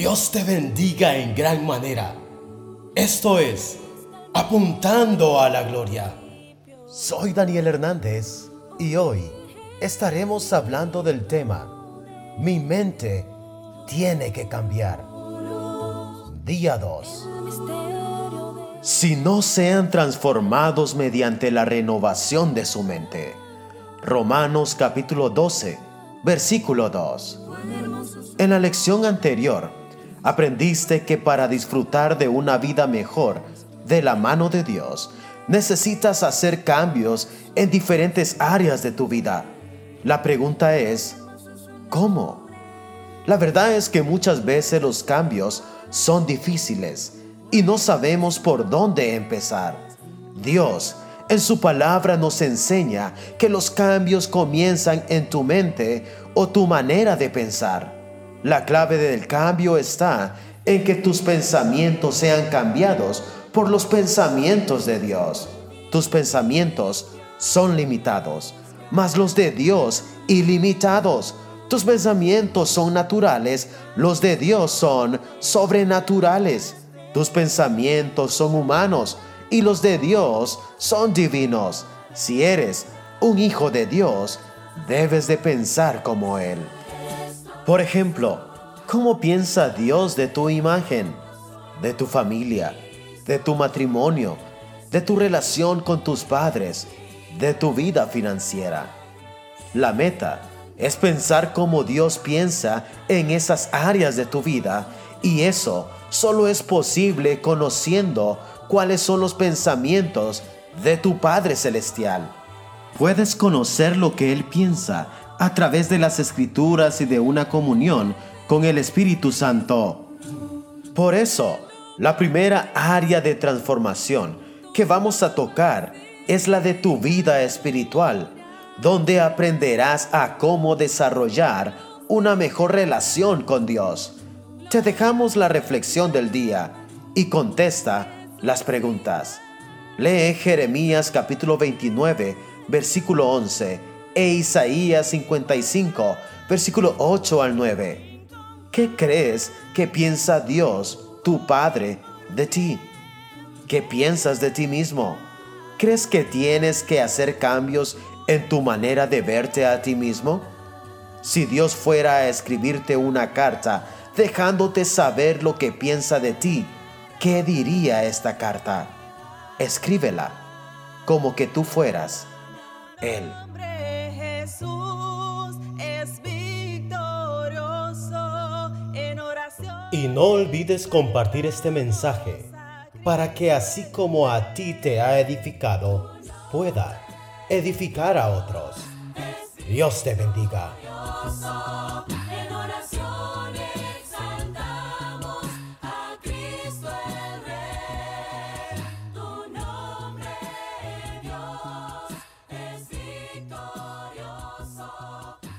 Dios te bendiga en gran manera. Esto es Apuntando a la Gloria. Soy Daniel Hernández y hoy estaremos hablando del tema Mi mente tiene que cambiar. Día 2. Si no sean transformados mediante la renovación de su mente. Romanos capítulo 12, versículo 2. En la lección anterior, aprendiste que para disfrutar de una vida mejor de la mano de Dios, necesitas hacer cambios en diferentes áreas de tu vida. La pregunta es, ¿cómo? La verdad es que muchas veces los cambios son difíciles y no sabemos por dónde empezar. Dios en su palabra nos enseña que los cambios comienzan en tu mente o tu manera de pensar. La clave del cambio está en que tus pensamientos sean cambiados por los pensamientos de Dios. Tus pensamientos son limitados, mas los de Dios ilimitados. Tus pensamientos son naturales, los de Dios son sobrenaturales. Tus pensamientos son humanos y los de Dios son divinos. Si eres un hijo de Dios, debes de pensar como Él. Por ejemplo, ¿cómo piensa Dios de tu imagen, de tu familia, de tu matrimonio, de tu relación con tus padres, de tu vida financiera? La meta es pensar como Dios piensa en esas áreas de tu vida y eso solo es posible conociendo cuáles son los pensamientos de tu Padre Celestial. Puedes conocer lo que Él piensa a través de las escrituras y de una comunión con el Espíritu Santo. Por eso, la primera área de transformación que vamos a tocar es la de tu vida espiritual, donde aprenderás a cómo desarrollar una mejor relación con Dios. Te dejamos la reflexión del día y contesta las preguntas. Lee Jeremías capítulo 29, versículo 11 e Isaías 55, versículo 8 al 9. ¿Qué crees que piensa Dios, tu Padre, de ti? ¿Qué piensas de ti mismo? ¿Crees que tienes que hacer cambios en tu manera de verte a ti mismo? Si Dios fuera a escribirte una carta dejándote saber lo que piensa de ti, ¿qué diría esta carta? Escríbela como que tú fueras Él. Y no olvides compartir este mensaje para que así como a ti te ha edificado, pueda edificar a otros. Dios te bendiga. Oh.